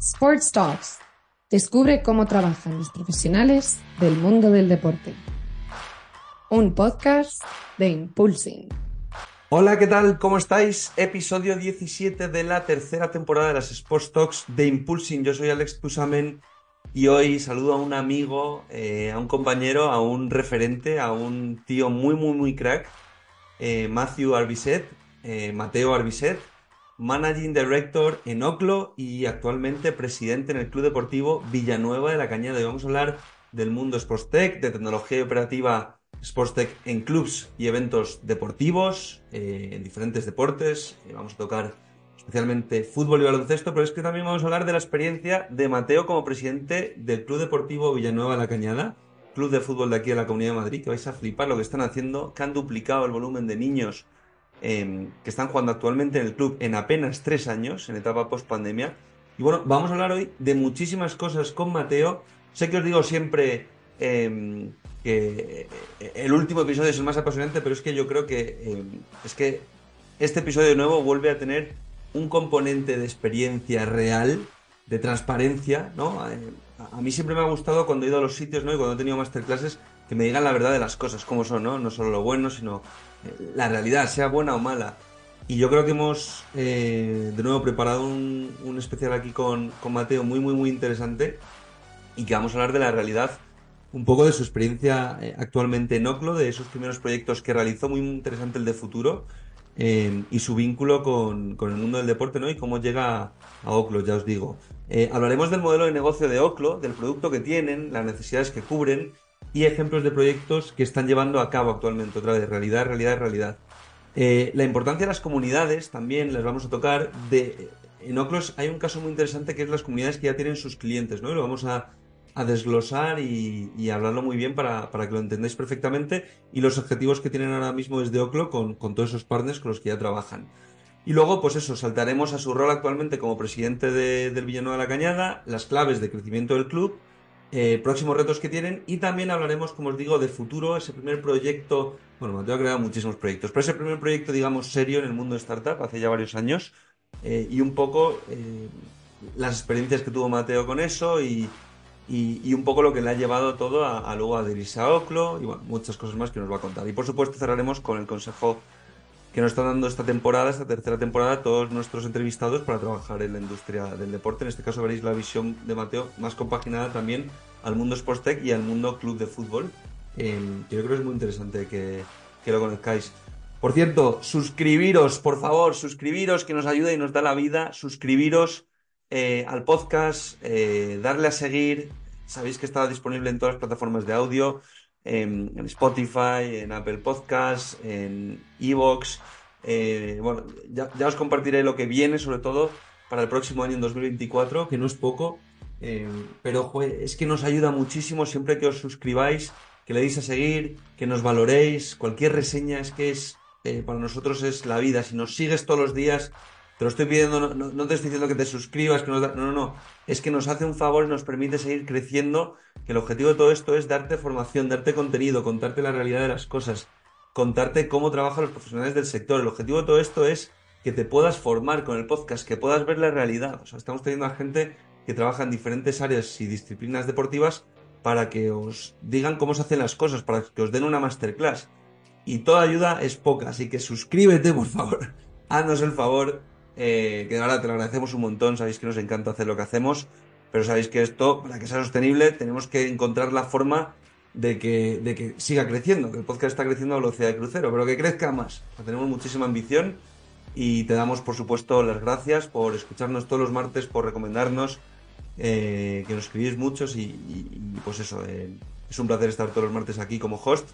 Sports Talks. Descubre cómo trabajan los profesionales del mundo del deporte. Un podcast de Impulsing. Hola, ¿qué tal? ¿Cómo estáis? Episodio 17 de la tercera temporada de las Sports Talks de Impulsing. Yo soy Alex Pusamen y hoy saludo a un amigo, eh, a un compañero, a un referente, a un tío muy, muy, muy crack, eh, Matthew Arbiset, eh, Mateo Arbiset, Managing Director en Oclo y actualmente presidente en el Club Deportivo Villanueva de la Cañada. Y vamos a hablar del mundo Sportstech, de tecnología y operativa Sportstech en clubs y eventos deportivos, eh, en diferentes deportes. Eh, vamos a tocar especialmente fútbol y baloncesto, pero es que también vamos a hablar de la experiencia de Mateo como presidente del Club Deportivo Villanueva de la Cañada, club de fútbol de aquí de la Comunidad de Madrid, que vais a flipar lo que están haciendo, que han duplicado el volumen de niños eh, que están jugando actualmente en el club en apenas tres años, en etapa post pandemia. Y bueno, vamos a hablar hoy de muchísimas cosas con Mateo. Sé que os digo siempre eh, que el último episodio es el más apasionante, pero es que yo creo que eh, es que este episodio nuevo vuelve a tener un componente de experiencia real, de transparencia, ¿no? Eh, a mí siempre me ha gustado cuando he ido a los sitios, ¿no? Y cuando he tenido masterclasses, que me digan la verdad de las cosas, cómo son, ¿no? No solo lo bueno, sino eh, la realidad, sea buena o mala. Y yo creo que hemos eh, de nuevo preparado un, especial aquí con, Mateo muy, muy, muy interesante y que vamos a hablar de la realidad, un poco de su experiencia eh, actualmente en Oclo, de esos primeros proyectos que realizó, muy interesante el de futuro eh, y su vínculo con, el mundo del deporte ¿no? y cómo llega a Oclo, ya os digo. Hablaremos del modelo de negocio de Oclo, del producto que tienen, las necesidades que cubren y ejemplos de proyectos que están llevando a cabo actualmente, otra vez, realidad, realidad, realidad. Eh, la importancia de las comunidades también las vamos a tocar. De, en Oclos hay un caso muy interesante que es las comunidades que ya tienen sus clientes, ¿no? Y lo vamos a, a desglosar y, y, hablarlo muy bien para, para, que lo entendáis perfectamente y los objetivos que tienen ahora mismo desde Oclo con, con todos esos partners con los que ya trabajan. Y luego, pues eso, saltaremos a su rol actualmente como presidente de, del Villanueva de la Cañada, las claves de crecimiento del club eh, próximos retos que tienen y también hablaremos, como os digo, de futuro, ese primer proyecto, bueno, Mateo ha creado muchísimos proyectos, pero ese primer proyecto, digamos, serio en el mundo de startup hace ya varios años eh, y un poco eh, las experiencias que tuvo Mateo con eso y, y, un poco lo que le ha llevado todo a, a luego adherirse a Oclo y bueno, muchas cosas más que nos va a contar. Y por supuesto cerraremos con el consejo que nos está dando esta temporada, esta tercera temporada, todos nuestros entrevistados para trabajar en la industria del deporte. En este caso veréis la visión de Mateo más compaginada también al mundo Sportstech y al mundo club de fútbol. Eh, yo creo que es muy interesante que, que, lo conozcáis. Por cierto, suscribiros, por favor, suscribiros, que nos ayuda y nos da la vida. Suscribiros eh, al podcast, eh, darle a seguir. Sabéis que está disponible en todas las plataformas de audio en, Spotify, en Apple Podcasts, en Evox. Eh, bueno, ya, os compartiré lo que viene, sobre todo para el próximo año en 2024, que no es poco, eh, pero es que nos ayuda muchísimo siempre que os suscribáis, que le deis a seguir, que nos valoréis, cualquier reseña es que es eh, para nosotros es la vida. Si nos sigues todos los días, te lo estoy pidiendo, no, no, te estoy diciendo que te suscribas, que nos da, no, no, no, es que nos hace un favor y nos permite seguir creciendo, que el objetivo de todo esto es darte formación, darte contenido, contarte la realidad de las cosas, contarte cómo trabajan los profesionales del sector. El objetivo de todo esto es que te puedas formar con el podcast, que puedas ver la realidad. O sea, estamos teniendo a gente que trabaja en diferentes áreas y disciplinas deportivas para que os digan cómo se hacen las cosas, para que os den una masterclass. Y toda ayuda es poca, así que suscríbete, por favor. Haznos el favor eh, que ahora te lo agradecemos un montón, sabéis que nos encanta hacer lo que hacemos, pero sabéis que esto, para que sea sostenible, tenemos que encontrar la forma de que, de que siga creciendo, que el podcast está creciendo a velocidad de crucero, pero que crezca más. Tenemos muchísima ambición y te damos, por supuesto, las gracias por escucharnos todos los martes, por recomendarnos, eh, que nos escribís muchos y pues eso, eh, es un placer estar todos los martes aquí como host.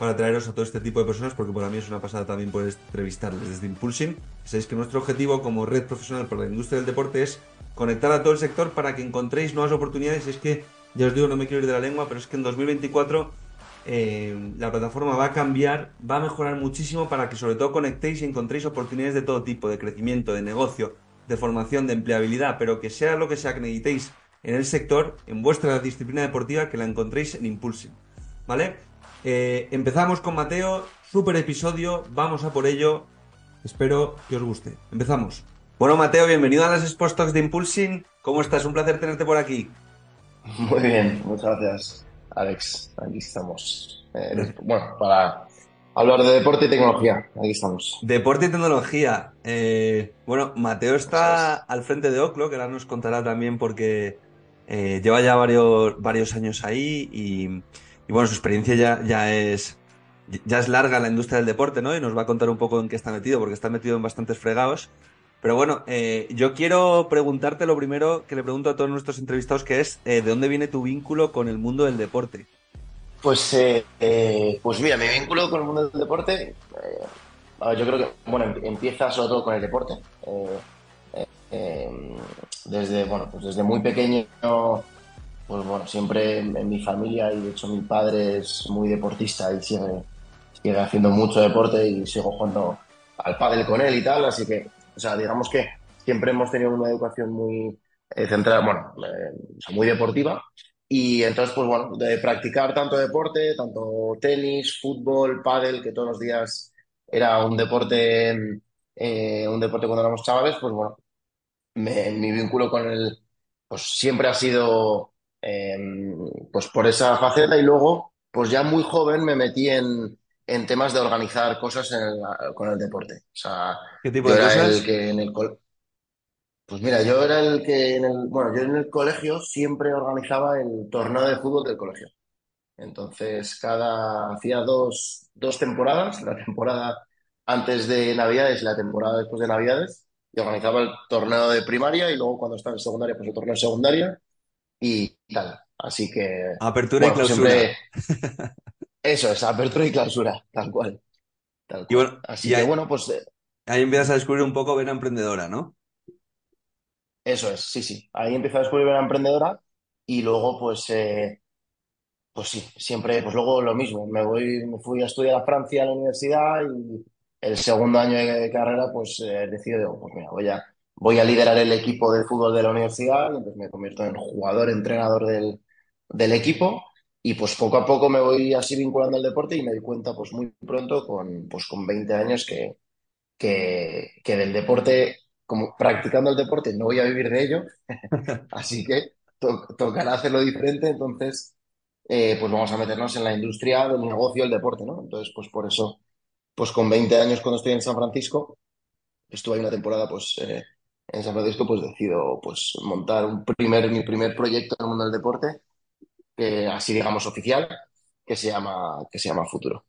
Para traeros a todo este tipo de personas, porque para mí es una pasada también poder entrevistarles desde Impulsing. Sabéis que nuestro objetivo como red profesional para la industria del deporte es conectar a todo el sector para que encontréis nuevas oportunidades. es que, ya os digo, no me quiero ir de la lengua, pero es que en 2024 eh, la plataforma va a cambiar, va a mejorar muchísimo para que sobre todo conectéis y encontréis oportunidades de todo tipo, de crecimiento, de negocio, de formación, de empleabilidad, pero que sea lo que sea que necesitéis en el sector, en vuestra disciplina deportiva, que la encontréis en Impulsing. ¿Vale? Eh, empezamos con Mateo, super episodio, vamos a por ello. Espero que os guste. Empezamos. Bueno, Mateo, bienvenido a las Sports Talks de Impulsing. ¿Cómo estás? Un placer tenerte por aquí. Muy bien, muchas gracias, Alex. Aquí estamos. Eh, bueno, para hablar de deporte y tecnología. Aquí estamos. Deporte y tecnología. Eh, bueno, Mateo está al frente de Oclo, que ahora nos contará también porque eh, lleva ya varios, varios años ahí y, bueno, su experiencia ya, ya es ya es larga en la industria del deporte, ¿no? Y nos va a contar un poco en qué está metido, porque está metido en bastantes fregados. Pero bueno, eh, yo quiero preguntarte lo primero que le pregunto a todos nuestros entrevistados, que es ¿de dónde viene tu vínculo con el mundo del deporte? Pues, pues mira, mi vínculo con el mundo del deporte, yo creo que, bueno, empieza sobre todo con el deporte. Em, desde, bueno, pues desde muy pequeño, pues bueno, siempre en, mi familia y de hecho mi padre es muy deportista y sigue, sigue haciendo mucho deporte y sigo jugando al pádel con él y tal, así que, o sea, digamos que siempre hemos tenido una educación muy eh, centrada, bueno, eh, muy deportiva. Y entonces, pues bueno, de practicar tanto deporte, tanto tenis, fútbol, pádel, que todos los días era un deporte, eh, un deporte cuando éramos chavales, pues bueno, mi vínculo con él pues siempre ha sido em, pues por esa faceta y luego pues ya muy joven me metí en, en temas de organizar cosas con el deporte. O sea, ¿Qué tipo de cosas? El que en el pues mira, yo era el que en el, bueno, yo en el colegio siempre organizaba el torneo de fútbol del colegio. Entonces, cada, hacía dos, dos temporadas, la temporada antes de Navidades y la temporada después de Navidades y organizaba el torneo de primaria y luego cuando estaba en secundaria, pues el torneo de secundaria y tal. Así que. Apertura y clausura. Eso es, apertura y clausura, tal cual. Y bueno, Así que bueno, pues. Eh, ahí empiezas a descubrir un poco Vena Emprendedora, ¿no? Eso es, sí, sí. Ahí empiezo a descubrir Vena Emprendedora y luego, pues. Eh, pues sí, siempre, pues luego lo mismo. Me voy, me fui a estudiar a Francia a la universidad y el segundo año de carrera, pues eh, decido, pues mira, voy a, voy a liderar el equipo de fútbol de la universidad, entonces me convierto en jugador, entrenador del, del equipo y pues poco a poco me voy así vinculando al deporte y me di cuenta pues muy pronto con, pues, con 20 años que, que, del deporte, como practicando el deporte no voy a vivir de ello, así que tocará hacerlo diferente, entonces eh, pues vamos a meternos en la industria del negocio del deporte, ¿no? Entonces pues por eso pues con 20 años cuando estoy en San Francisco, estuve ahí una temporada pues eh, en San Francisco, pues decido pues montar un primer, mi primer proyecto en el mundo del deporte, que así digamos oficial, que se llama, que se llama Futuro.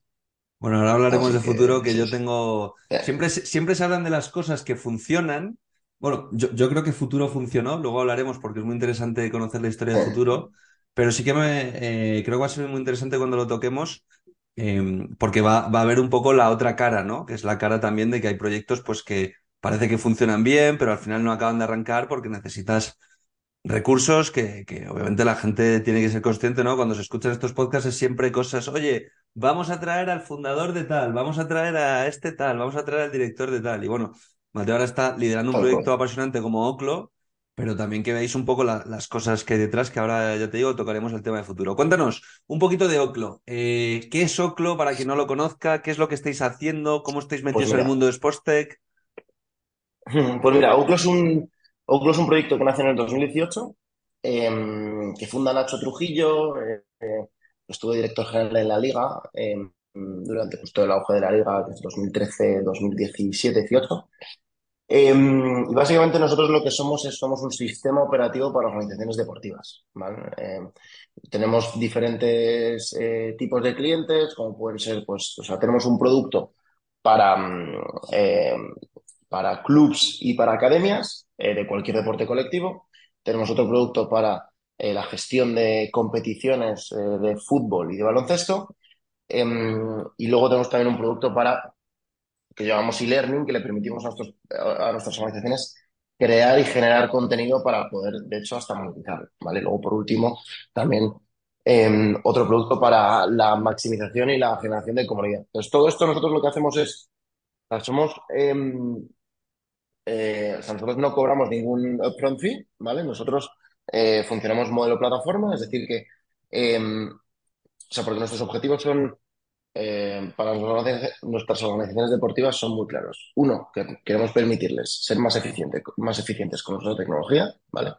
Bueno, ahora hablaremos de futuro, que yo tengo... Eh. Siempre, siempre se hablan de las cosas que funcionan. Bueno, yo, creo que futuro funcionó, luego hablaremos porque es muy interesante conocer la historia de eh. futuro, pero sí que me, creo que va a ser muy interesante cuando lo toquemos Em, porque va, va, a haber un poco la otra cara, ¿no? Que es la cara también de que hay proyectos pues que parece que funcionan bien, pero al final no acaban de arrancar porque necesitas recursos que, que obviamente la gente tiene que ser consciente, ¿no? Cuando se escuchan estos podcasts es siempre cosas, oye, vamos a traer al fundador de tal, vamos a traer a este tal, vamos a traer al director de tal. Y bueno, Mateo ahora está liderando un proyecto apasionante como Oclo, pero también que veáis un poco las cosas que hay detrás, que ahora ya te digo, tocaremos el tema de futuro. Cuéntanos un poquito de Oclo. Eh, ¿Qué es Oclo para quien no lo conozca? ¿Qué es lo que estáis haciendo? ¿Cómo estáis metidos pues en el mundo de Sportstech? Pues mira, Oclo es un, es proyecto que nace en el 2018, em, que funda Nacho Trujillo, eh, eh, estuvo director general en la liga em, durante pues, todo el auge de la liga, desde 2013, 2017, 2018. Em, y básicamente nosotros lo que somos es somos un sistema operativo para organizaciones deportivas. Em, tenemos diferentes eh, tipos de clientes, como pueden ser, pues, o sea, tenemos un producto para, para clubs y para academias eh, de cualquier deporte colectivo. Tenemos otro producto para eh, la gestión de competiciones de fútbol y de baloncesto. Em, y luego tenemos también un producto para que llamamos e-learning, que le permitimos a, nuestras organizaciones crear y generar contenido para poder, de hecho, hasta monetizarlo, ¿vale? Luego, por último, también em, otro producto para la maximización y la generación de comunidad. Entonces, todo esto nosotros lo que hacemos es, somos, eh, o sea, nosotros no cobramos ningún upfront fee, ¿vale? Nosotros eh, funcionamos modelo plataforma, es decir, que, em, o sea, porque nuestros objetivos son eh, para nuestras organizaciones deportivas son muy claros. Uno, que queremos permitirles ser más, eficiente, más eficientes con nuestra tecnología, ¿vale?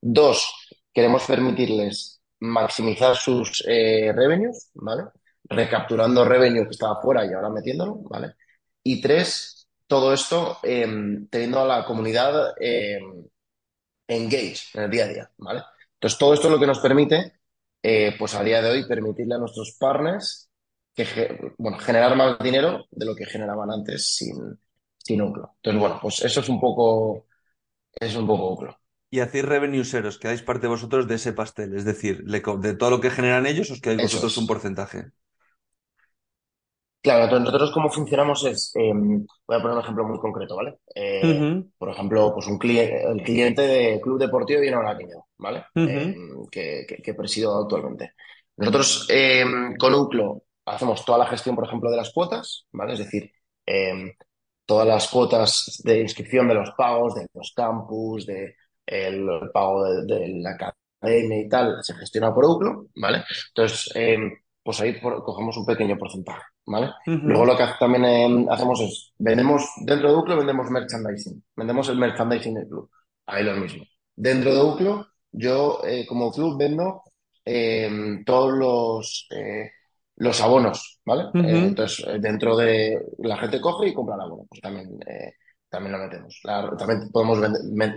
Dos, queremos permitirles maximizar sus eh, revenues, ¿vale? Recapturando revenue que estaba fuera y ahora metiéndolo, ¿vale? Y tres, todo esto em, teniendo a la comunidad em, engage en el día a día, ¿vale? Entonces, todo esto es lo que nos permite, eh, pues a día de hoy, permitirle a nuestros partners que, bueno, generar más dinero de lo que generaban antes sin, sin Uclo. Entonces, bueno, pues eso es un poco, es un poco Uclo. Y hacéis revenueseros, que dais parte vosotros de ese pastel, es decir, de todo lo que generan ellos, os quedáis vosotros un porcentaje. Claro, entonces nosotros cómo funcionamos es, em, voy a poner un ejemplo muy concreto, ¿vale? Eh, por ejemplo, pues un cliente, el cliente de Club Deportivo viene a ¿vale? Em, que, que, presido actualmente. Nosotros em, con Uclo hacemos toda la gestión, por ejemplo, de las cuotas, ¿vale? Es decir, todas las cuotas de inscripción de los pagos, de los campus, de el pago de, la academia y tal, se gestiona por Uclo, ¿vale? Entonces, pues ahí cogemos un pequeño porcentaje, ¿vale? Luego lo que también em, hacemos es, vendemos, dentro de Uclo vendemos merchandising, vendemos el merchandising del club, ahí lo mismo. Dentro de Uclo, yo eh, como club vendo todos los... Eh, los abonos, ¿vale? Eh, entonces, eh, dentro de la gente coge y compra el abono, pues también, también lo metemos. también podemos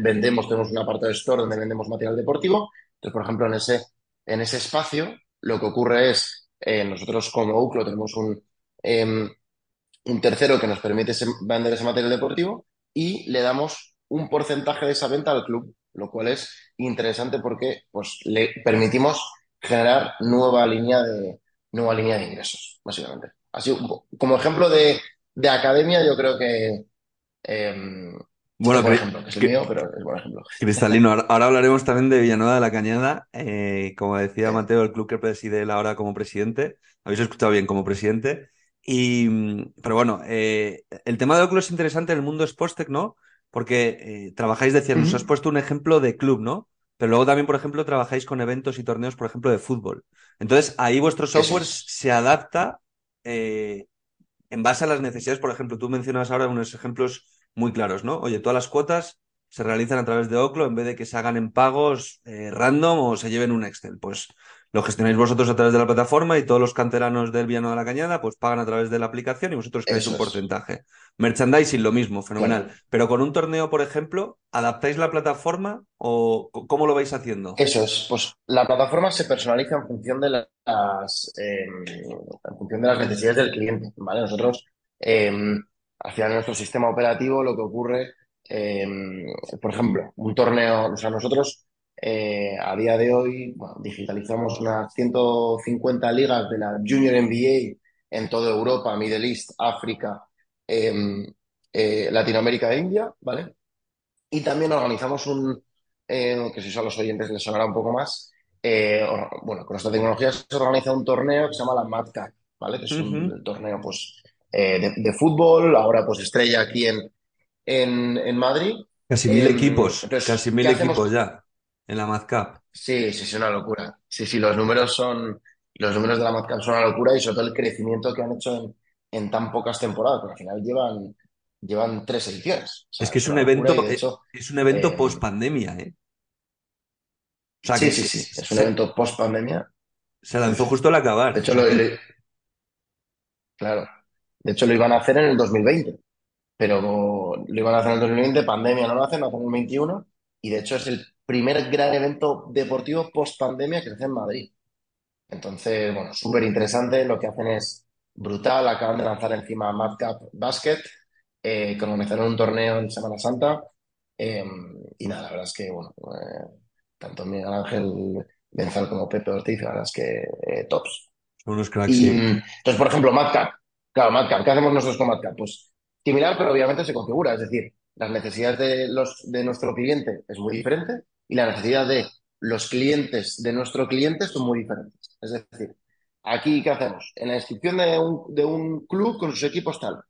vendemos, tenemos una parte de store donde vendemos material deportivo. Entonces, por ejemplo, en ese, en ese espacio, lo que ocurre es, nosotros como UCLO tenemos un, em, un tercero que nos permite vender ese material deportivo y le damos un porcentaje de esa venta al club, lo cual es interesante porque pues, le permitimos generar nueva línea de, nueva línea de ingresos, básicamente. Así, como ejemplo de, academia, yo creo que... Em, bueno, por ejemplo, es el mío, pero es buen ejemplo. Cristalino, ahora, hablaremos también de Villanueva de la Cañada. Eh, como decía Mateo, el club que preside él ahora como presidente. Habéis escuchado bien como presidente. Y, pero bueno, eh, el tema de Oclo es interesante en el mundo Sportstech, ¿no? Porque eh, trabajáis, decía, nos has puesto un ejemplo de club, ¿no? Pero luego también, por ejemplo, trabajáis con eventos y torneos, por ejemplo, de fútbol. Entonces, ahí vuestro software se adapta eh, en base a las necesidades. Por ejemplo, tú mencionas ahora unos ejemplos muy claros, ¿no? Oye, todas las cuotas se realizan a través de Oclo en vez de que se hagan en pagos eh, random o se lleven un Excel. Pues lo gestionáis vosotros a través de la plataforma y todos los canteranos del Viano de la Cañada pues pagan a través de la aplicación y vosotros quedáis un porcentaje. Merchandising lo mismo, fenomenal. Pero con un torneo, por ejemplo, ¿adaptáis la plataforma o cómo lo vais haciendo? Eso es, pues la plataforma se personaliza en función de las em, en función de las necesidades del cliente, ¿vale? Nosotros em, al final en nuestro sistema operativo lo que ocurre, em, por ejemplo, un torneo, o sea, nosotros eh, a día de hoy digitalizamos unas 150 ligas de la Junior NBA en toda Europa, Middle East, África, em, eh, Latinoamérica e India, ¿vale? Y también organizamos un, eh, que si son los oyentes les sonará un poco más, bueno, con esta tecnología se organiza un torneo que se llama la Mad ¿vale? Que es un torneo pues, de, fútbol, ahora pues estrella aquí en, en, Madrid. Casi mil em, equipos, casi mil equipos ya en la MadCap. Sí, sí, es una locura. Sí, sí, los números son, los números de la MadCap son una locura y sobre todo el crecimiento que han hecho en, tan pocas temporadas, porque al final llevan, llevan tres ediciones. es que es un, evento, es un evento eh, post pandemia, ¿eh? sí, sí, sí, es un evento post pandemia. Se lanzó justo al acabar. De hecho, lo, claro. De hecho, lo iban a hacer en el 2020, pero lo iban a hacer en el 2020, pandemia no lo hacen, lo hacen en el 21, y de hecho es el primer gran evento deportivo post pandemia que se hace en Madrid. Entonces, bueno, súper interesante. Lo que hacen es brutal. Acaban de lanzar encima Madcap Basket, eh, que organizaron un torneo en Semana Santa. Em, y nada, la verdad es que, bueno, eh, tanto Miguel Ángel Benzal como Pepe Ortiz, la verdad es que eh, tops. Son unos cracks, Y, sí. entonces, por ejemplo, Madcap. Claro, Madcap. ¿Qué hacemos nosotros con Madcap? Pues similar, pero obviamente se configura. Es decir, las necesidades de, los, de nuestro cliente es muy diferente y la necesidad de los clientes de nuestro cliente son muy diferentes. Es decir, aquí, ¿qué hacemos? En la inscripción de un, de un club con sus equipos tal,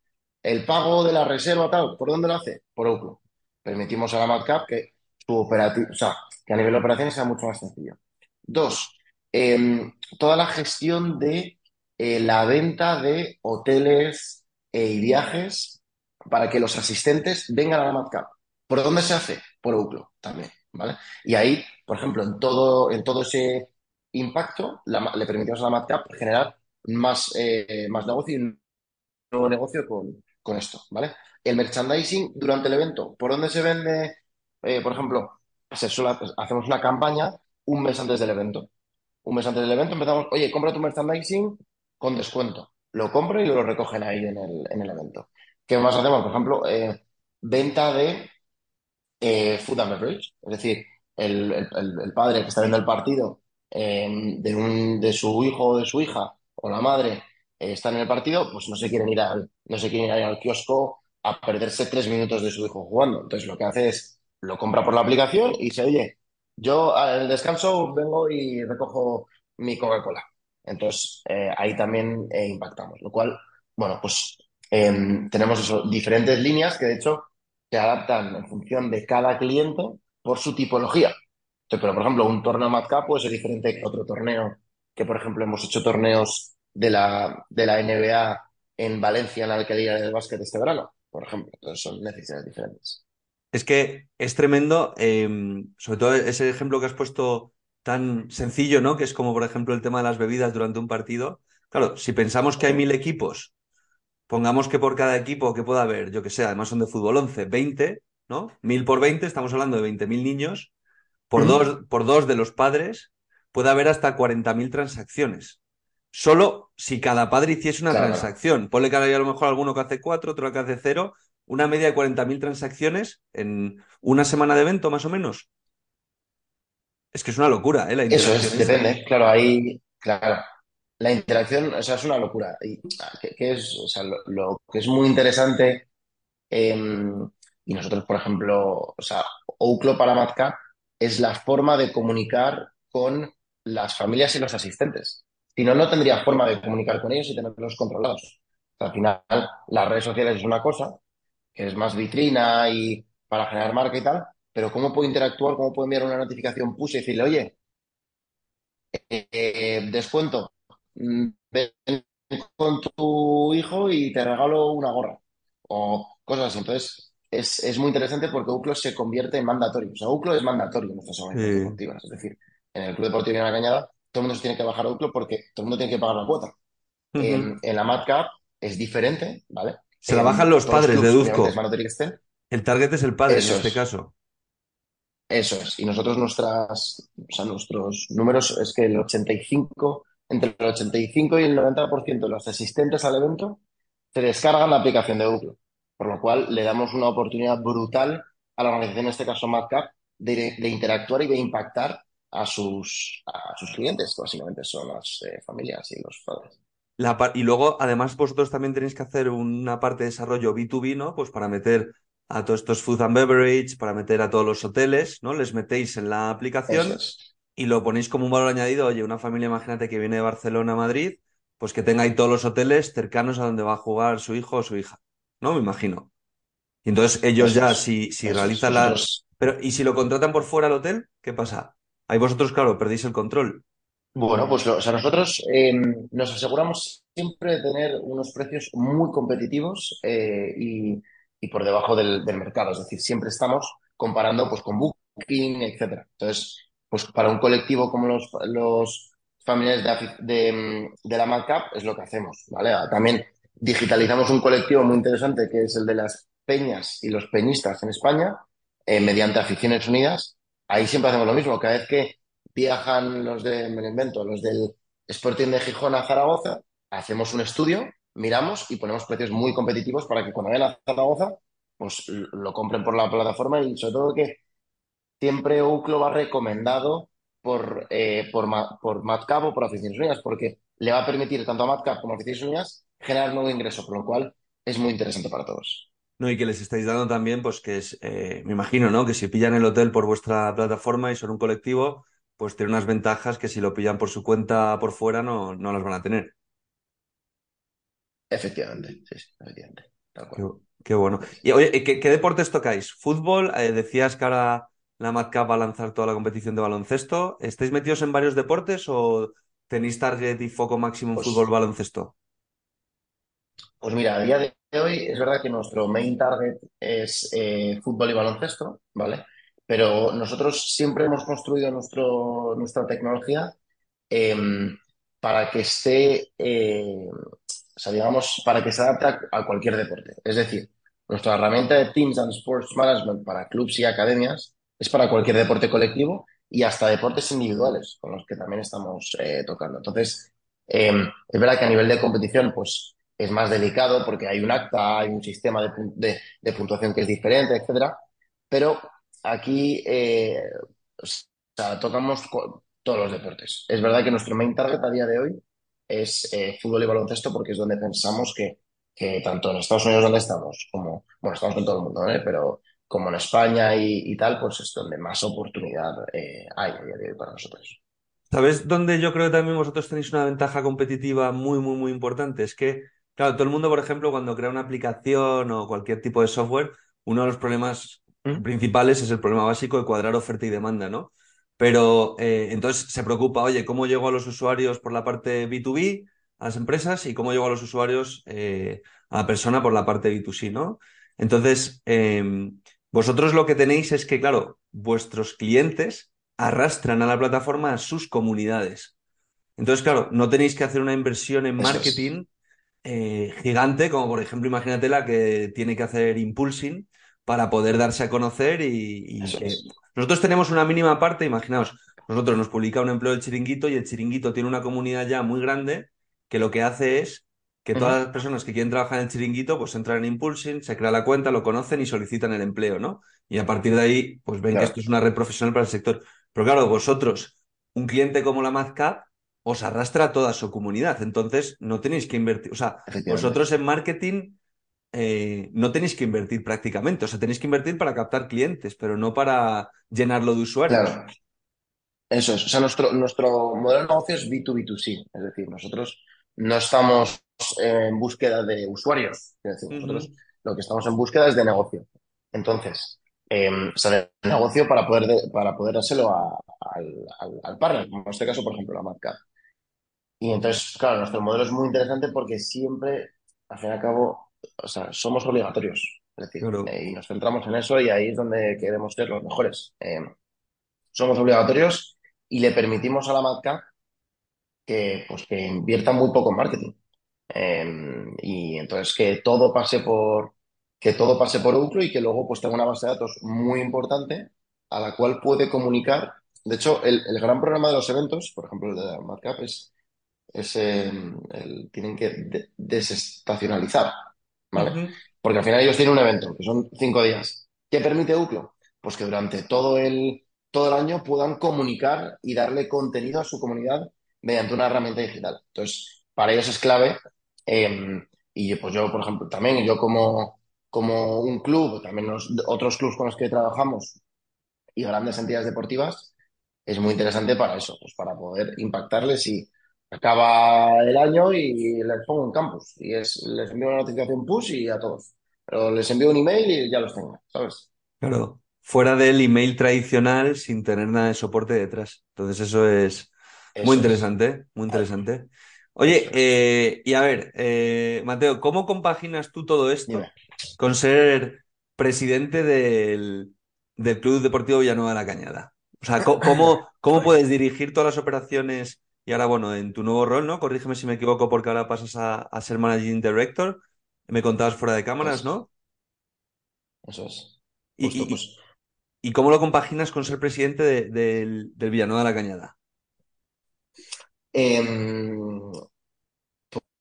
el pago de la reserva tal, ¿por dónde lo hace? Por Outlook. Permitimos a la Madcap que su operativo, o sea, que a nivel de operaciones sea mucho más sencillo. Dos, em, toda la gestión de eh, la venta de hoteles eh, y viajes para que los asistentes vengan a la Madcap. ¿Por dónde se hace? Por Outlook también, ¿vale? Y ahí, por ejemplo, en todo, en todo ese impacto, le permitimos a la Madcap generar más, eh, más negocio y un nuevo negocio con, con esto, ¿vale? El merchandising durante el evento, ¿por dónde se vende? Eh, por ejemplo, se suele- hacemos una campaña un mes antes del evento. Un mes antes del evento empezamos, oye, compra tu merchandising con descuento. Lo compro y lo recogen ahí en el, en el evento. ¿Qué más hacemos? Por ejemplo, eh, venta de eh, food and beverage. Es decir, el, el- el- padre que está viendo el partido eh, de, un, de su hijo o de su hija o la madre eh, está en el partido, pues no se quieren ir al, no se quieren ir al kiosco a perderse tres minutos de su hijo jugando. Entonces lo que hace es lo compra por la aplicación y dice, oye, yo al descanso vengo y recojo mi Coca-Cola. Entonces eh, ahí también eh, impactamos. Lo cual, bueno, pues em, tenemos eso, diferentes líneas que de hecho se adaptan en función de cada cliente por su tipología. Entonces, pero, por ejemplo, un torneo Madcap puede ser diferente que otro torneo, que por ejemplo hemos hecho torneos de la, de la NBA en Valencia, en la Alcaldía del Básquet este verano, por ejemplo. Entonces son necesidades diferentes. Es que es tremendo, eh, sobre todo ese ejemplo que has puesto tan sencillo, ¿no? Que es como, por ejemplo, el tema de las bebidas durante un partido. Claro, si pensamos que hay mil equipos, pongamos que por cada equipo que pueda haber, yo que sé, además son de fútbol 11, 20, ¿no? Mil por 20, estamos hablando de 20.000 niños. Por, dos, por dos de los padres puede haber hasta 40.000 transacciones. Solo si cada padre hiciese una Claro. transacción. Ponle que hay a lo mejor alguno que hace cuatro, otro que hace cero, una media de 40.000 transacciones en una semana de evento, más o menos. Es que es una locura, ¿eh? La Eso es, depende. Claro, ahí, claro. La interacción, o sea, es una locura. Y, ah, que, es, o sea, lo, que es muy interesante, em, y nosotros, por ejemplo, o sea, Outlook para Madcap es la forma de comunicar con las familias y los asistentes. Si no, no tendría forma de comunicar con ellos y tenerlos controlados. Al final, las redes sociales es una cosa, que es más vitrina y para generar marca y tal, pero ¿cómo puedo interactuar? ¿Cómo puedo enviar una notificación push y decirle, oye, eh, descuento, mm, ven con tu hijo y te regalo una gorra o cosas así. Entonces, es, es muy interesante porque UCLO se convierte en mandatorio. O sea, UCLO es mandatorio en nuestras organizaciones Sí. deportivas. Es decir, en el Club Deportivo de la Cañada, todo el mundo se tiene que bajar a UCLO porque todo el mundo tiene que pagar la cuota. En, en la MadCap es diferente, ¿vale? Se la bajan los padres, clubs, deduzco. es. El target es el padre Eso en este es. caso. Eso es. Y nosotros nuestras, o sea, nuestros números es que el 85, entre el 85 y el 90% de los asistentes al evento se descargan la aplicación de Google. Por lo cual le damos una oportunidad brutal a la organización, en este caso MadCap, de, de interactuar y de impactar a sus, a sus clientes, que básicamente son las eh, familias y los padres. La y luego, además, vosotros también tenéis que hacer una parte de desarrollo B2B, ¿no? Pues para meter a todos estos food and beverage, para meter a todos los hoteles, ¿no? Les metéis en la aplicación es. Y lo ponéis como un valor añadido. Oye, una familia, imagínate que viene de Barcelona a Madrid, pues que tenga ahí todos los hoteles cercanos a donde va a jugar su hijo o su hija, ¿no? Me imagino. Y entonces ellos ya, si, si realizan la... Nosotros- Pero, ¿y si lo contratan por fuera al hotel? ¿Qué pasa? Ahí vosotros, claro, perdéis el control. Bueno, pues o sea, nosotros eh, nos aseguramos siempre de tener unos precios muy competitivos eh, y, y por debajo del, del mercado. Es decir, siempre estamos comparando pues, con Booking, etcétera. Entonces, pues para un colectivo como los, los familiares de, mm, de la MadCap es lo que hacemos, ¿vale? Ah, También digitalizamos un colectivo muy interesante que es el de las peñas y los peñistas en España eh, mediante Aficiones Unidas. Ahí siempre hacemos lo mismo. Cada vez que viajan los de, me lo invento, los del Sporting de Gijón a Zaragoza, hacemos un estudio, miramos y ponemos precios muy competitivos para que cuando vayan a Zaragoza, pues lo compren por la plataforma y sobre todo que siempre UCLO va recomendado por, eh, por, por Madcap o por Aficiones Unidas, porque le va a permitir tanto a Madcap como a Oficios Uñas generar nuevo ingreso, por lo cual es muy interesante para todos. No, y que les estáis dando también, pues que es, eh, me imagino, ¿no? Que si pillan el hotel por vuestra plataforma y son un colectivo, pues tiene unas ventajas que si lo pillan por su cuenta por fuera no, no las van a tener. Efectivamente, sí, sí, efectivamente. Tal cual. Qué, qué bueno. Y oye, ¿qué, qué deportes tocáis? ¿Fútbol? Eh, decías que ahora la Madcap va a lanzar toda la competición de baloncesto. ¿Estáis metidos en varios deportes o tenéis target y foco máximo en Pues, fútbol baloncesto? pues mira, a día de hoy es verdad que nuestro main target es eh, fútbol y baloncesto, ¿vale? Pero nosotros siempre hemos construido nuestro, nuestra tecnología em, para que esté, eh, o sea, digamos, para que se adapte a, a cualquier deporte. Es decir, nuestra herramienta de Teams and Sports Management para clubs y academias es para cualquier deporte colectivo y hasta deportes individuales, con los que también estamos eh, tocando. Entonces, em, es verdad que a nivel de competición, pues es más delicado porque hay un acta, hay un sistema de, de- puntuación que es diferente, etcétera. Pero aquí, eh, tocamos todos los deportes. Es verdad que nuestro main target a día de hoy es eh, fútbol y baloncesto porque es donde pensamos que, que tanto en Estados Unidos donde estamos, como, bueno, estamos en todo el mundo, ¿eh? Pero como en España y, y tal, pues es donde más oportunidad eh, hay a día de hoy para nosotros. ¿Sabes dónde yo creo que también vosotros tenéis una ventaja competitiva muy, muy, muy importante? Es que, claro, todo el mundo, por ejemplo, cuando crea una aplicación o cualquier tipo de software, uno de los problemas ¿Mm? principales es el problema básico de cuadrar oferta y demanda, ¿no? Pero eh, entonces se preocupa, oye, ¿cómo llego a los usuarios por la parte B2B, a las empresas, y cómo llego a los usuarios, eh, a la persona por la parte B2C, ¿no? Entonces, eh, vosotros lo que tenéis es que, claro, vuestros clientes arrastran a la plataforma a sus comunidades. Entonces, claro, no tenéis que hacer una inversión en marketing eh, gigante, como por ejemplo, imagínate la que tiene que hacer Impulsing para poder darse a conocer y, es. nosotros tenemos una mínima parte, imaginaos, nosotros nos publica un empleo del chiringuito y el chiringuito tiene una comunidad ya muy grande que lo que hace es que todas las personas que quieren trabajar en el chiringuito pues entran en Impulsing, se crea la cuenta, lo conocen y solicitan el empleo, ¿no? Y a partir de ahí pues ven que esto es una red profesional para el sector. Pero claro, vosotros, un cliente como la MadCap, os arrastra a toda su comunidad, entonces no tenéis que invertir, o sea, vosotros en marketing eh, no tenéis que invertir prácticamente, o sea, tenéis que invertir para captar clientes, pero no para llenarlo de usuarios. Claro, eso es. O sea, nuestro, nuestro modelo de negocio es B2B2C. Es decir, nosotros no estamos en búsqueda de usuarios. Es decir, nosotros lo que estamos en búsqueda es de negocio. Entonces, eh, o sea, de negocio para poder, de- para poder dárselo a- al, al, al partner, como en este caso, por ejemplo, la marca. Y entonces, claro, nuestro modelo es muy interesante porque siempre, al fin y al cabo, o sea, somos obligatorios. Es decir, Claro, eh, y nos centramos en eso y ahí es donde queremos ser los mejores. Eh, somos obligatorios y le permitimos a la marca que, pues, que invierta muy poco en marketing. Eh, y entonces que todo pase por, que todo pase por Outlook y que luego pues tenga una base de datos muy importante a la cual puede comunicar. De hecho, el, el gran problema de los eventos, por ejemplo, el de la markup, es, es eh, el, tienen que de- desestacionalizar, ¿vale? Porque al final ellos tienen un evento, que son cinco días. ¿Qué permite Outlook? Pues que durante todo el, todo el año puedan comunicar y darle contenido a su comunidad mediante una herramienta digital. Entonces, para ellos es clave. eh, y pues yo, por ejemplo, también, yo como, como un club, también los, otros clubs con los que trabajamos y grandes entidades deportivas, es muy interesante para eso, pues para poder impactarles y acaba el año y les pongo un campus y es, les envío una notificación push y a todos. Pero les envío un email y ya los tengo, ¿sabes? Claro, fuera del email tradicional sin tener nada de soporte detrás. Entonces eso es Eso es, interesante, muy interesante. Oye, eh, y a ver, eh, Mateo, ¿cómo compaginas tú todo esto Dime. con ser presidente del, del Club Deportivo Villanueva de la Cañada? O sea, ¿cómo, cómo puedes dirigir todas las operaciones y ahora, bueno, en tu nuevo rol, ¿no? Corrígeme si me equivoco porque ahora pasas a, a ser Managing Director. Me contabas fuera de cámaras, Eso, ¿no? eso es. Justo, y- pues. ¿Y cómo lo compaginas con ser presidente de- del, del Villanueva de la Cañada? Em,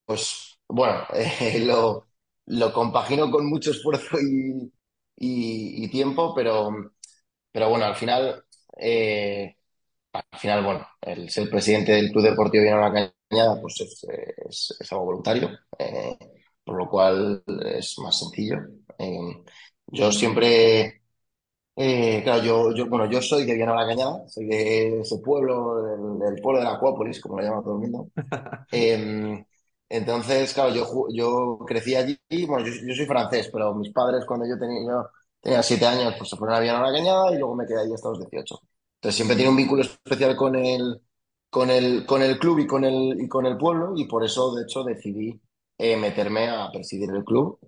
pues bueno, lo, lo compagino con mucho esfuerzo y, y- tiempo, pero, pero bueno, al final, eh, al final, bueno, el ser presidente del Club Deportivo Villanueva La Cañada, pues es, algo voluntario, eh, por lo cual es más sencillo. Eh, yo siempre, eh, claro, yo, yo, bueno, yo soy de Villanueva La Cañada, soy de ese pueblo, del, del pueblo de la Acuópolis, como lo llama todo el mundo. Eh, entonces, claro, yo, yo crecí allí, bueno, yo, yo soy francés, pero mis padres cuando yo tenía, yo tenía siete años, pues se fueron a Villanueva La Cañada y luego me quedé allí hasta los 18. Entonces siempre tiene un vínculo especial con el, con el, con el club y con el, y con el pueblo y por eso, de hecho, decidí eh, meterme a presidir el club.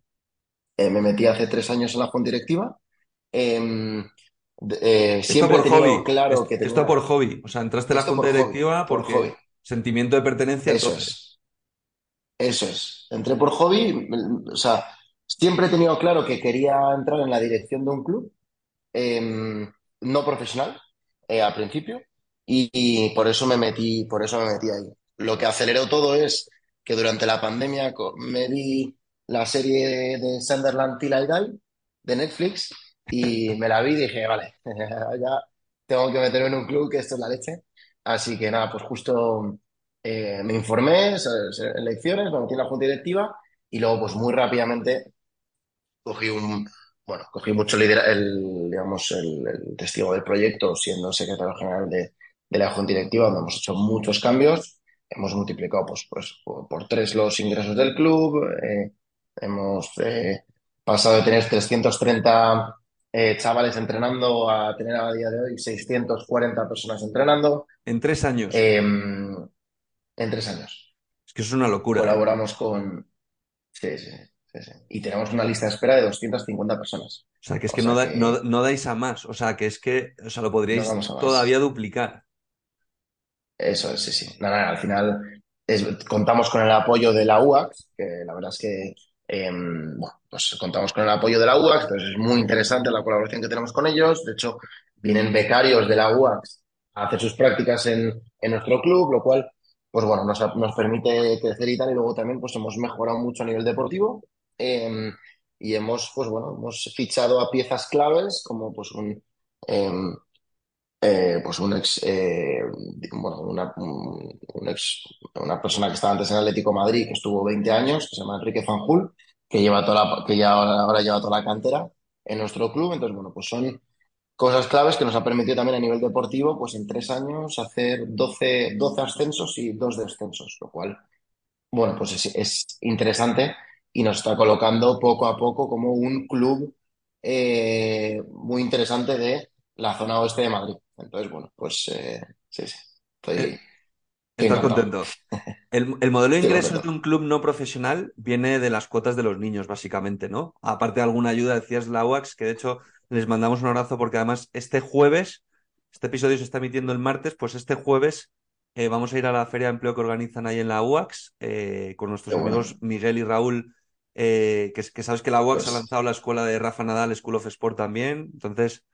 Eh, me metí hace tres años en la junta directiva. Em, eh, Esto siempre he por tenido hobby, claro es- que esto tenía... por hobby. O sea, entraste a la Esto junta por hobby, directiva por porque hobby. sentimiento de pertenencia Eso entonces. es, eso es. Entré por hobby, o sea, siempre he tenido claro que quería entrar en la dirección de un club. eh, no profesional eh, al principio y, y por eso me metí, por eso me metí ahí. Lo que aceleró todo es que durante la pandemia me vi la serie de Sunderland Till I Die de Netflix y me la vi y dije, vale, ya tengo que meterme en un club que esto es la leche. Así que nada, pues justo eh, me informé, se- se- elecciones, me metí en la junta directiva y luego pues muy rápidamente cogí un, bueno, cogí mucho lidera- el, digamos, el, testigo del proyecto, siendo secretario general de, de la Junta Directiva, donde hemos hecho muchos cambios. Hemos multiplicado pues, pues, por, por tres los ingresos del club. eh, hemos eh, pasado de tener 330 eh, chavales entrenando a tener a día de hoy 640 personas entrenando En tres años. eh, en tres años. Es que es una locura. Colaboramos con... Sí, sí, sí, sí. Y tenemos una lista de espera de 250 personas. O sea, que es O que no, da- que- no, no dais a más. O sea, que es que, o sea, lo podríais todavía duplicar. Eso es, sí, sí. Nada, nada, al final es- contamos con el apoyo de la UAX, que la verdad es que, eh, bueno, pues contamos con el apoyo de la UAX, entonces es muy interesante la colaboración que tenemos con ellos. De hecho, vienen becarios de la UAX a hacer sus prácticas en, en nuestro club, lo cual, pues bueno, nos, nos permite crecer y tal. Y luego también, pues hemos mejorado mucho a nivel deportivo. eh, y hemos, pues bueno, hemos fichado a piezas claves como pues un... em, eh, pues un ex, eh, bueno, una, un, ex, una persona que estaba antes en Atlético Madrid, que estuvo 20 años, que se llama Enrique Fanjul, que lleva toda la, que ya ahora, ahora lleva toda la cantera en nuestro club. Entonces, bueno, pues son cosas claves que nos ha permitido también a nivel deportivo, pues en tres años hacer 12, 12 ascensos y dos descensos, lo cual, bueno, pues es, es interesante y nos está colocando poco a poco como un club eh, muy interesante de la zona oeste de Madrid. Entonces, bueno, pues eh, sí, sí, estoy, Eh, Estás encantado. contento. El, el modelo de ingresos de un club no profesional viene de las cuotas de los niños, básicamente, ¿no? Aparte de alguna ayuda, decías la UAX, que de hecho les mandamos un abrazo porque además este jueves, este episodio se está emitiendo el martes, pues este jueves eh, vamos a ir a la feria de empleo que organizan ahí en la UAX eh, con nuestros bueno. amigos Miguel y Raúl, eh, que, que sabes que la UAX Pues- ha lanzado la escuela de Rafa Nadal, School of Sport también, entonces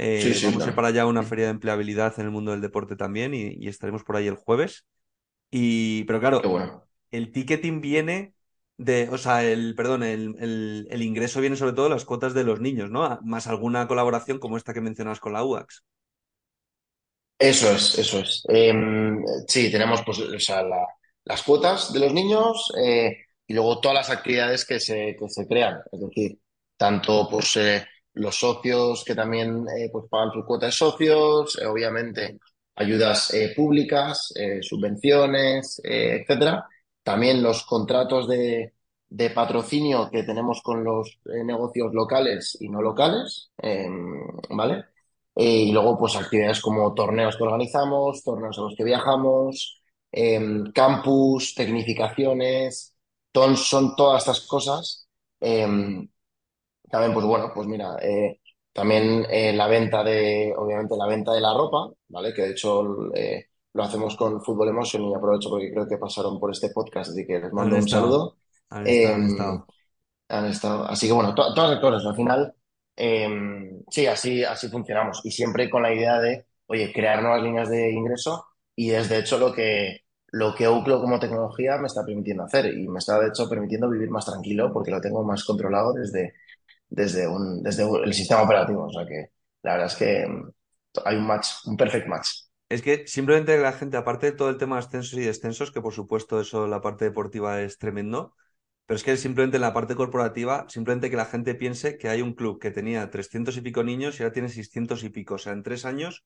eh, Sí, sí, vamos a ir para allá una feria de empleabilidad en el mundo del deporte también y, y estaremos por ahí el jueves. Y, pero claro, bueno. el ticketing viene de, o sea, el, perdón, el, el- el ingreso viene sobre todo de las cuotas de los niños, ¿no? Más alguna colaboración como esta que mencionas con la UAX. Eso es, eso es. Eh, sí, tenemos pues, o sea, la- las cuotas de los niños eh, y luego todas las actividades que se, que se crean. Es decir, tanto pues, eh, los socios que también eh, pues, pagan su cuota de socios, eh, obviamente ayudas eh, públicas, subvenciones, etcétera. También los contratos de, patrocinio que tenemos con los negocios locales y no locales, eh, ¿vale? Y luego, pues actividades como torneos que organizamos, torneos a los que viajamos, em, campus, tecnificaciones, son todas estas cosas. Em, también, pues bueno, pues mira, eh, también eh, la venta de, obviamente, la venta de la ropa, ¿vale? Que de hecho eh, lo hacemos con Fútbol Emotion y aprovecho porque creo que pasaron por este podcast, así que les mando Han un estado, saludo. Han estado, han Em, estado. han estado. Así que bueno, to- todas las cosas. Al final, eh, sí, así, así funcionamos. Y siempre con la idea de, oye, crear nuevas líneas de ingreso. Y es de hecho lo que, lo que Outlook como tecnología me está permitiendo hacer. Y me está de hecho permitiendo vivir más tranquilo porque lo tengo más controlado desde, desde un, desde el sistema operativo. O sea que la verdad es que mm, hay un match, un perfect match. es que simplemente la gente, aparte de todo el tema de ascensos y descensos, que por supuesto eso, la parte deportiva es tremendo, pero es que simplemente en la parte corporativa, simplemente que la gente piense que hay un club que tenía 300 y pico niños y ahora tiene 600 y pico. O sea, en tres años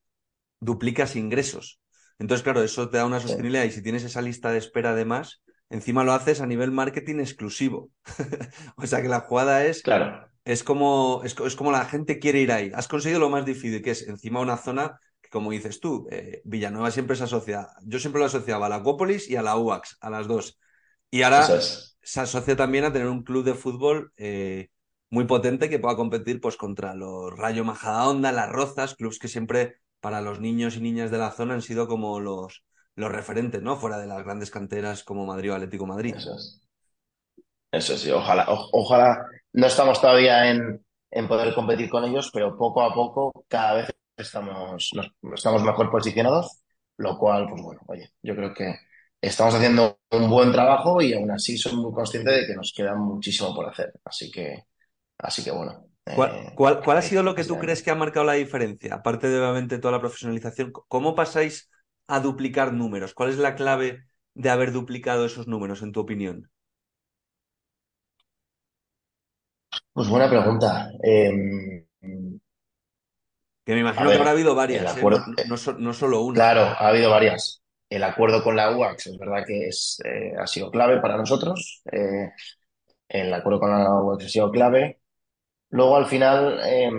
duplicas ingresos. Entonces, claro, eso te da una sostenibilidad y si tienes esa lista de espera además, encima lo haces a nivel marketing exclusivo. o sea que la jugada es, Claro, es, como, es, es como la gente quiere ir ahí. Has conseguido lo más difícil, que es encima una zona que, como dices tú, eh, Villanueva siempre se asocia, yo siempre lo asociaba a la Acuópolis y a la UAX, a las dos. Y ahora es. se asocia también a tener un club de fútbol eh, muy potente que pueda competir pues, contra los Rayo Majadahonda, las Rozas, clubes que siempre para los niños y niñas de la zona han sido como los, los referentes, ¿no? Fuera de las grandes canteras como Madrid o Atlético Madrid. Eso es. Eso sí, ojalá, o- ojalá. No estamos todavía en, en poder competir con ellos, pero poco a poco cada vez estamos, nos- estamos mejor posicionados, lo cual, pues bueno, oye, yo creo que estamos haciendo un buen trabajo y aún así soy muy consciente de que nos queda muchísimo por hacer. Así que, así que bueno. ¿Cuál, eh, cuál- cuál ha sido lo que tú crees que ha marcado la diferencia? Aparte de obviamente toda la profesionalización, ¿cómo pasáis a duplicar números? ¿Cuál es la clave de haber duplicado esos números, en tu opinión? Pues buena pregunta. Eh, Que me imagino que habrá habido varias, ¿eh? acuerdo, No, eh, no so- no solo una. Claro, ha habido varias. El acuerdo con la UAX es verdad que es, eh, ha sido clave para nosotros. Eh, el acuerdo con la UAX ha sido clave. Luego, al final, eh,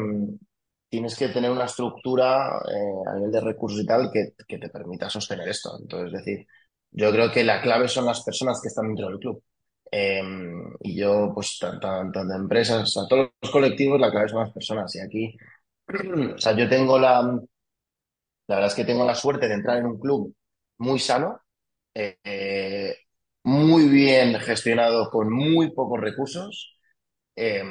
tienes que tener una estructura a nivel de recursos y tal que, que te permita sostener esto. Entonces, es decir, yo creo que la clave son las personas que están dentro del club. Eh, y yo, pues, tanto, de empresas, a todos los colectivos, la clave son las personas. Y aquí, o sea, yo tengo la, la verdad es que tengo la suerte de entrar en un club muy sano, eh, muy bien gestionado, con muy pocos recursos, eh,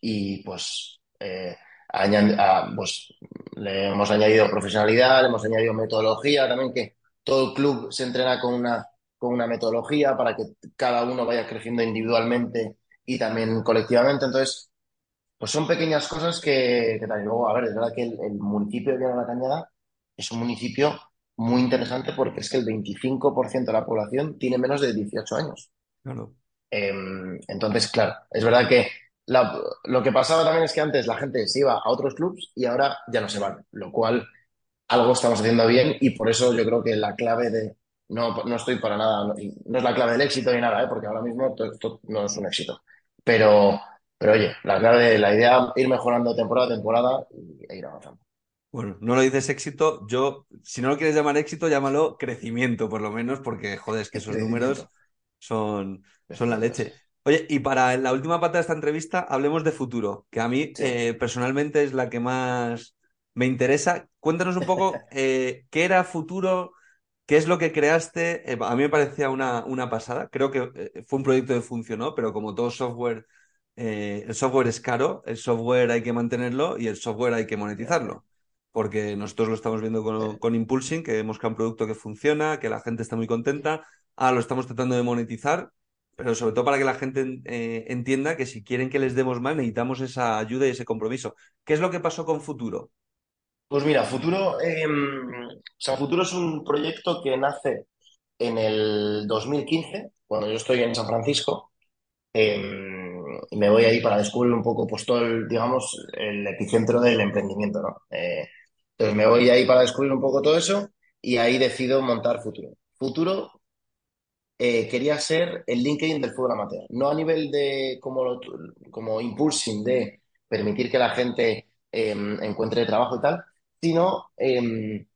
y pues, eh, añad- a- pues le hemos añadido profesionalidad, le hemos añadido metodología también, que todo el club se entrena con una, con una metodología para que cada uno vaya creciendo individualmente y también colectivamente. Entonces, pues son pequeñas cosas que, que luego, a ver, es verdad que el, el municipio de Viana de la Cañada es un municipio muy interesante porque es que el 25% de la población tiene menos de 18 años. Claro. Eh, entonces, claro, es verdad que la- lo que pasaba también es que antes la gente se iba a otros clubs y ahora ya no se van, lo cual algo estamos haciendo bien y por eso yo creo que la clave de... No, no estoy para nada, no, es la clave del éxito ni nada, ¿eh? porque ahora mismo to- esto no es un éxito. Pero, pero oye, la clave, la idea ir mejorando temporada a temporada y, e ir avanzando. Bueno, no lo dices éxito, yo, si no lo quieres llamar éxito, llámalo crecimiento, por lo menos, porque, joder, es que esos números son, son la leche. Oye, y para la última parte de esta entrevista, hablemos de futuro, que a mí Sí. eh, personalmente es la que más me interesa. Cuéntanos un poco eh, qué era futuro, qué es lo que creaste. Eh, a mí me parecía una, una pasada. Creo que eh, fue un proyecto que funcionó, pero como todo software, eh, el software es caro, el software hay que mantenerlo y el software hay que monetizarlo. Porque nosotros lo estamos viendo con, con Impulsing, que hemos creado un producto que funciona, que la gente está muy contenta. Ahora lo estamos tratando de monetizar pero sobre todo para que la gente eh, entienda que si quieren que les demos más, necesitamos esa ayuda y ese compromiso. ¿Qué es lo que pasó con Futuro? Pues mira, Futuro, eh, Futuro es un proyecto que nace en el 2015, cuando yo estoy en San Francisco, eh, y me voy ahí para descubrir un poco, pues todo el, digamos, el epicentro del emprendimiento, ¿no? Eh, entonces me voy ahí para descubrir un poco todo eso y ahí decido montar Futuro. Futuro eh, quería ser el LinkedIn del fútbol amateur, no a nivel de como, lo- como impulsing de permitir que la gente eh, encuentre trabajo y tal, sino eh,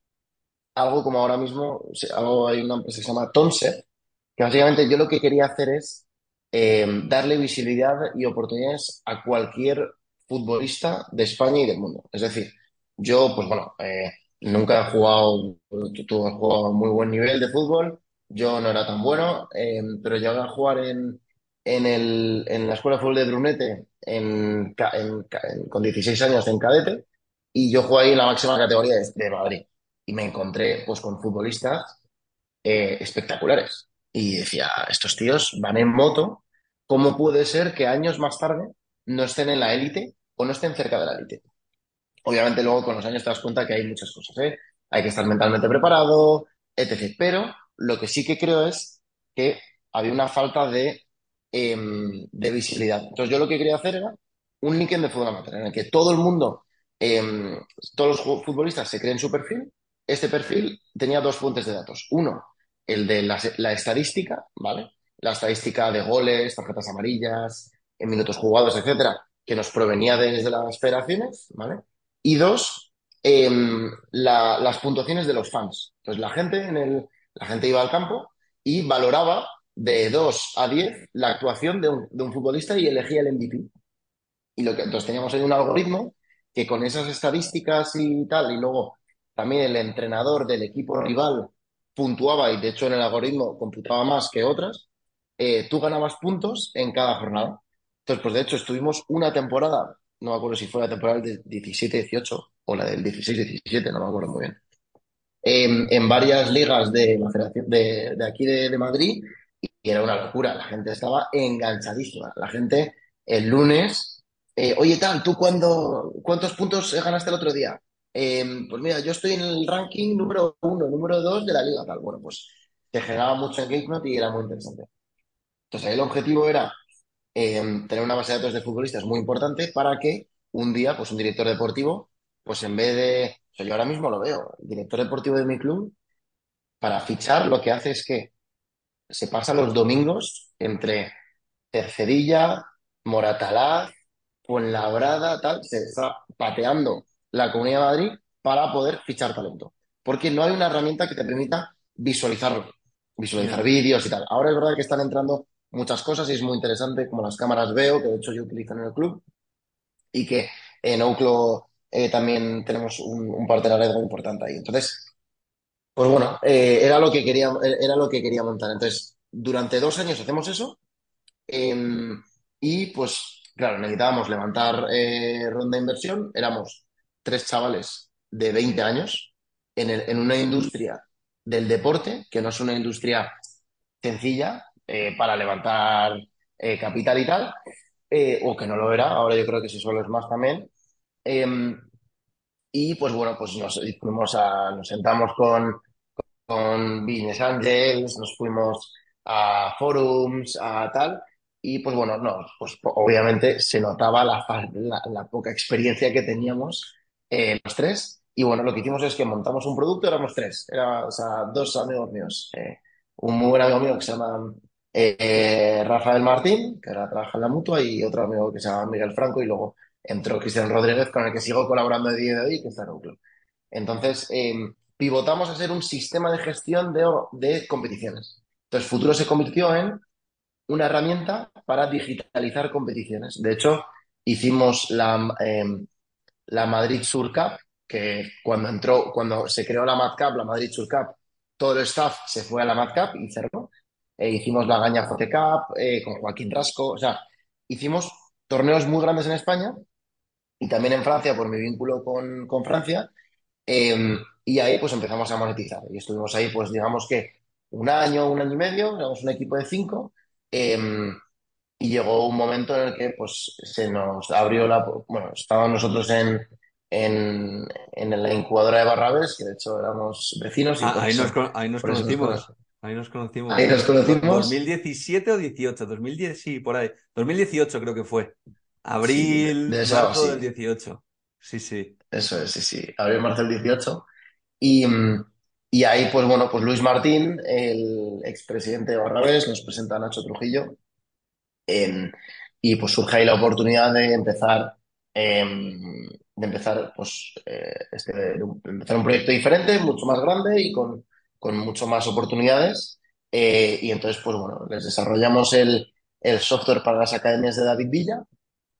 algo como ahora mismo, algo, hay una empresa que se llama Tonser, que básicamente yo lo que quería hacer es eh, darle visibilidad y oportunidades a cualquier futbolista de España y del mundo. Es decir, yo, pues bueno, eh, nunca he jugado, tú, has jugado muy buen nivel de fútbol, yo no era tan bueno, eh, pero llegué a jugar en, en, el, en la Escuela de Fútbol de Brunete con 16 años en cadete y yo jugué ahí en la máxima categoría de, Madrid y me encontré pues con futbolistas eh, espectaculares. Y decía, estos tíos van en moto, ¿cómo puede ser que años más tarde no estén en la élite o no estén cerca de la élite? Obviamente luego con los años te das cuenta que hay muchas cosas, ¿eh? hay que estar mentalmente preparado, etc. Pero lo que sí que creo es que había una falta de, em, de visibilidad. Entonces yo lo que quería hacer era un LinkedIn de fútbol amateur en el que todo el mundo, em, todos los futbolistas se creen su perfil. Este perfil tenía dos fuentes de datos. Uno, el de la, estadística, ¿vale? La estadística de goles, tarjetas amarillas, en minutos jugados, etcétera, que nos provenía desde las federaciones, ¿vale? Y dos, la- las puntuaciones de los fans. Entonces la gente, en el, la gente iba al campo y valoraba de 2 a 10 la actuación de un, de un futbolista y elegía el MVP. Y lo que, entonces teníamos ahí un algoritmo que con esas estadísticas y tal, y luego también el entrenador del equipo rival puntuaba, y de hecho en el algoritmo computaba más que otras, eh, tú ganabas puntos en cada jornada. Entonces, pues de hecho estuvimos una temporada, no me acuerdo si fue la temporada del 17-18 o la del 16-17, no me acuerdo muy bien, en, en varias ligas de de, de aquí de, de Madrid y era una locura. La gente estaba enganchadísima. La gente el lunes, eh, oye, tal, ¿tú cuándo, cuántos puntos ganaste el otro día? Eh, pues mira, yo estoy en el ranking número uno, número dos de la liga, tal. Bueno, pues te generaba mucho engagement y era muy interesante. Entonces ahí el objetivo era eh, tener una base de datos de futbolistas muy importante para que un día, pues un director deportivo, pues en vez de, o sea, yo ahora mismo lo veo, el director deportivo de mi club, para fichar lo que hace es que se pasa los domingos entre Tercerilla, Moratalaz, Fuenlabrada, tal, se está pateando la Comunidad de Madrid para poder fichar talento. Porque no hay una herramienta que te permita visualizar, visualizar vídeos y tal. Ahora es verdad que están entrando muchas cosas y es muy interesante, como las cámaras veo, que de hecho yo utilizo en el club, y que en Ouclo eh, también tenemos un, un partenariado importante ahí. Entonces, pues bueno, eh, era lo que quería, era lo que quería montar. Entonces, durante dos años hacemos eso. eh, y pues, claro, necesitábamos levantar eh, ronda de inversión. Éramos tres chavales de 20 años en, una industria del deporte, que no es una industria sencilla eh, para levantar eh, capital y tal, o que no lo era. Ahora yo creo que sí solo es más también. Eh, y pues bueno, pues nos fuimos a, nos sentamos con con Business Angels, nos fuimos a forums, a tal, y pues bueno, no, pues obviamente se notaba la, la, la poca experiencia que teníamos eh, los tres, y bueno, lo que hicimos es que montamos un producto, éramos tres, era, o sea, dos amigos míos, eh, un muy buen amigo mío que se llama eh, Rafael Martín, que ahora trabaja en la Mutua, y otro amigo que se llama Miguel Franco, y luego entró Cristian Rodríguez, con el que sigo colaborando a día de hoy, que está en Outlook. Entonces, eh, pivotamos a ser un sistema de gestión de, de competiciones. Entonces, Futuro se convirtió en una herramienta para digitalizar competiciones. De hecho, hicimos la, eh, la Madrid Sur Cup, que cuando entró, cuando se creó la Mad Cup, la Madrid Sur Cup, todo el staff se fue a la Mad Cup y cerró. Eh, hicimos la Gaña Forte Cup eh, con Joaquín Rasco, o sea, hicimos torneos muy grandes en España y también en Francia por mi vínculo con, con Francia. Eh, y ahí pues empezamos a monetizar. Y estuvimos ahí pues digamos que un año, un año y medio, éramos un equipo de cinco. Eh, y llegó un momento en el que pues se nos abrió la... Bueno, estábamos nosotros en, en, en la incubadora de Barrabés, que de hecho éramos vecinos y Ah, ahí nos, ahí conocimos. Ahí nos conocimos. Ahí nos conocimos. 2017 o 18, 2010, sí, por ahí. 2018 creo que fue. Sí, Abril, de eso, marzo sí. del 18. Sí, sí. Eso es, sí, sí. Abril, marzo del 18. Y, mm, y ahí, pues bueno, pues Luis Martín, el expresidente de Barrabés, nos presenta a Nacho Trujillo. em, y pues surge ahí la oportunidad de empezar, em, de empezar, pues, eh, este, empezar un proyecto diferente, mucho más grande y con, con mucho más oportunidades. Eh, y entonces, pues bueno, les desarrollamos el, el software para las academias de David Villa.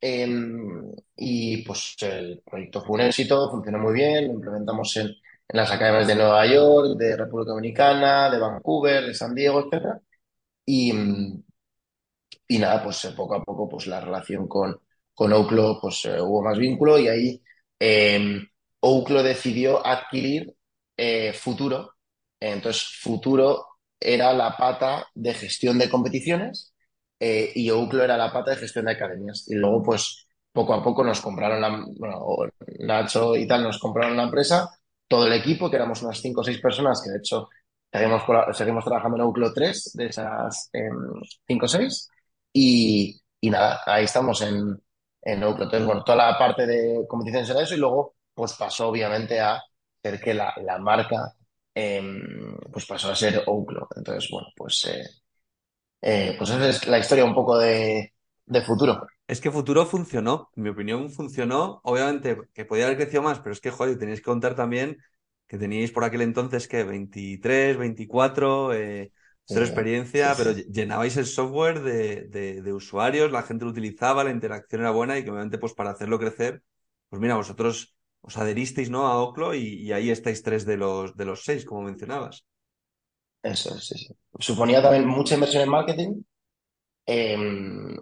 em, y pues el proyecto fue un éxito, funcionó muy bien, lo implementamos en, en las academias de Nueva York, de República Dominicana, de Vancouver, de San Diego, etcétera. Y, y nada, pues eh, poco a poco pues la relación con, con pues eh, hubo más vínculo y ahí eh, decidió adquirir eh, Futuro. Entonces Futuro era la pata de gestión de competiciones y Ouclo era la pata de gestión de academias. Y luego pues poco a poco nos compraron bueno, Nacho y tal nos compraron la empresa todo el equipo, que éramos unas 5 o 6 personas, que de hecho seguimos, trabajando en Outlook 3 de esas 5 o 6. Y, nada, ahí estamos en, en Outlook. Entonces, bueno, toda la parte de competiciones era eso y luego pues pasó obviamente a ser que la, la marca em, pues pasó a ser Outlook. Entonces, bueno, pues, eh, eh, pues esa es la historia un poco de, de futuro. Es que Futuro funcionó, en mi opinión funcionó. Obviamente que podía haber crecido más, pero es que, joder, tenéis que contar también que teníais por aquel entonces que 23, 24, eh, cero experiencia, pero llenabais el software de, de- de usuarios, la gente lo utilizaba, la interacción era buena y que obviamente pues para hacerlo crecer, pues mira, vosotros os adheristeis, ¿no? a Oclo y, y ahí estáis tres de los, de los seis, como mencionabas. Eso es, sí, sí. Suponía también mucha inversión en marketing, eh,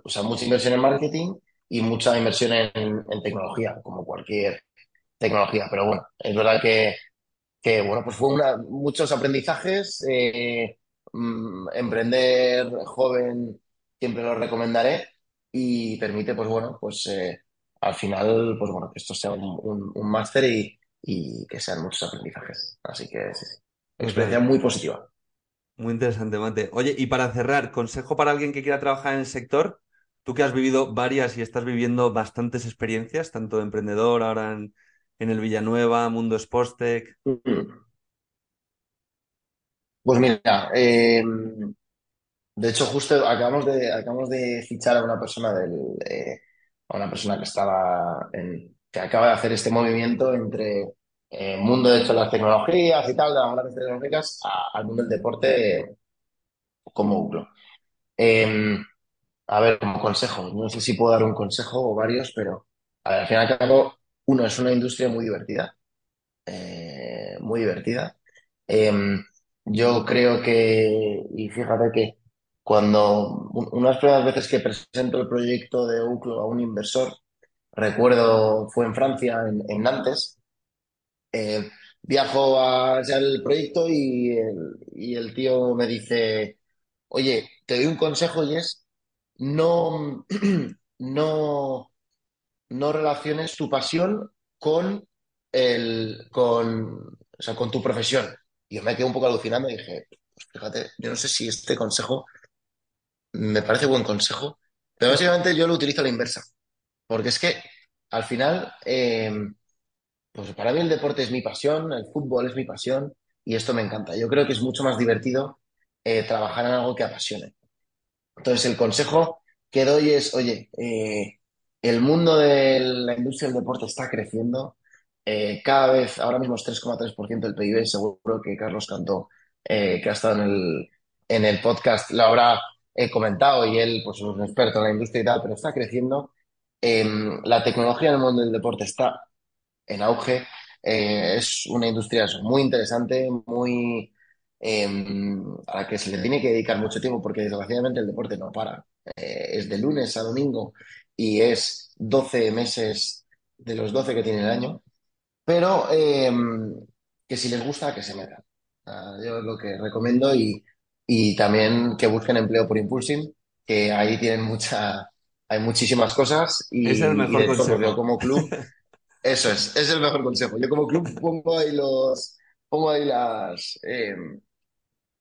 o sea, mucha inversión en marketing y mucha inversión en, en tecnología, como cualquier tecnología. Pero bueno, es verdad que, que bueno, pues fue una, muchos aprendizajes. eh, mm, emprender joven siempre lo recomendaré y permite, pues bueno, pues eh, al final, pues bueno, que esto sea un, un- un máster y, y que sean muchos aprendizajes. Así que sí, sí. Experiencia muy positiva. Muy interesante, Mate. Oye, y para cerrar, consejo para alguien que quiera trabajar en el sector, tú que has vivido varias y estás viviendo bastantes experiencias, tanto de emprendedor, ahora en, el Villanueva, Mundo Sportstech. Mm. Pues mira, eh, de hecho justo acabamos de, acabamos de fichar a una persona del, eh, a una persona que estaba que acaba de hacer este movimiento entre eh, mundo de las tecnologías y tal, de las grandes tecnológicas, al mundo del deporte como Uclo. Eh, a ver, como consejo, no sé si puedo dar un consejo o varios, pero a ver, al fin y al cabo, uno, es una industria muy divertida eh, muy divertida. Eh, yo creo que, y fíjate que cuando un- unas primeras veces que presento el proyecto de Uclo a un inversor, recuerdo, fue en Francia, en, en Nantes, eh, viajo hacia el proyecto y el, tío me dice, oye, te doy un consejo y es, no, no no relaciones tu pasión con el, con, o sea, con tu profesión. Y yo me quedé un poco alucinando y dije, pues fíjate, yo no sé si este consejo me parece buen consejo, pero básicamente yo lo utilizo a la inversa, porque es que al final, eh, pues para mí el deporte es mi pasión, el fútbol es mi pasión y esto me encanta. Yo creo que es mucho más divertido eh, trabajar en algo que apasione. Entonces, el consejo que doy es, oye, eh, el mundo de la industria del deporte está creciendo. Eh, cada vez, ahora mismo es 3,3% del PIB. Seguro que Carlos Cantó, que ha estado en el, en el podcast, lo habrá comentado y él, pues, es un experto en la industria y tal, pero está creciendo. Eh, la tecnología en el mundo del deporte está en auge. Eh, es una industria muy interesante, muy eh, a la que se le tiene que dedicar mucho tiempo porque desgraciadamente el deporte no para. Eh, es de lunes a domingo y es 12 meses de los 12 que tiene el año, pero eh, que si les gusta, que se metan. Ah, yo es lo que recomiendo y, y también que busquen empleo por Impulsing, que ahí tienen mucha, hay muchísimas cosas y, Es el y mejor de hecho, pues, como club eso es, es el mejor consejo. Yo como club pongo ahí los, pongo ahí las, eh,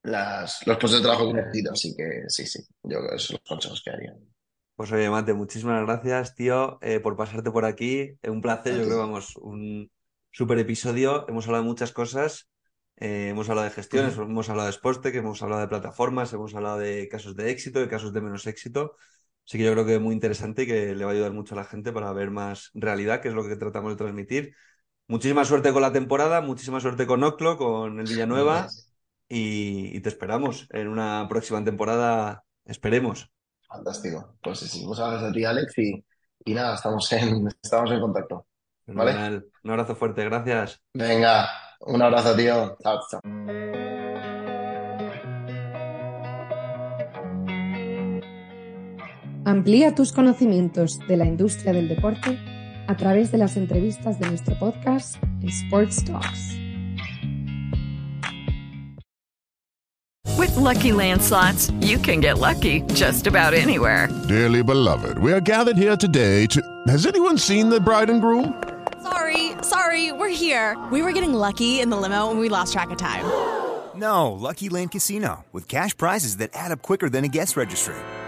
las, los puestos de trabajo que necesito, así que sí, sí, yo creo que esos son los consejos que haría. Pues oye, Mate, muchísimas gracias, tío, eh, por pasarte por aquí. Un placer, yo creo, vamos, un súper episodio. Hemos hablado de muchas cosas. Eh, hemos hablado de gestiones, hemos hablado de Sportstech, hemos hablado de plataformas, hemos hablado de casos de éxito, de casos de menos éxito. Así que yo creo que es muy interesante y que le va a ayudar mucho a la gente para ver más realidad, que es lo que tratamos de transmitir. Muchísima suerte con la temporada, muchísima suerte con Oclo, con el Villanueva y, y te esperamos en una próxima temporada, esperemos. Fantástico. Pues sí, sí, muchas gracias a ti, Alex, y, y nada, estamos en, estamos en contacto. ¿Vale? Un abrazo fuerte, gracias. Venga, un abrazo, tío. Chao, chao. Amplía tus conocimientos de la industria del deporte a través de las entrevistas de nuestro podcast Sports Talks. With Lucky Land slots, you can get lucky just about anywhere. Dearly beloved, we are gathered here today to. Has anyone seen the bride and groom? Sorry, Sorry, we're here. We were getting lucky in the limo and we lost track of time. No, Lucky Land Casino, with cash prizes that add up quicker than a guest registry.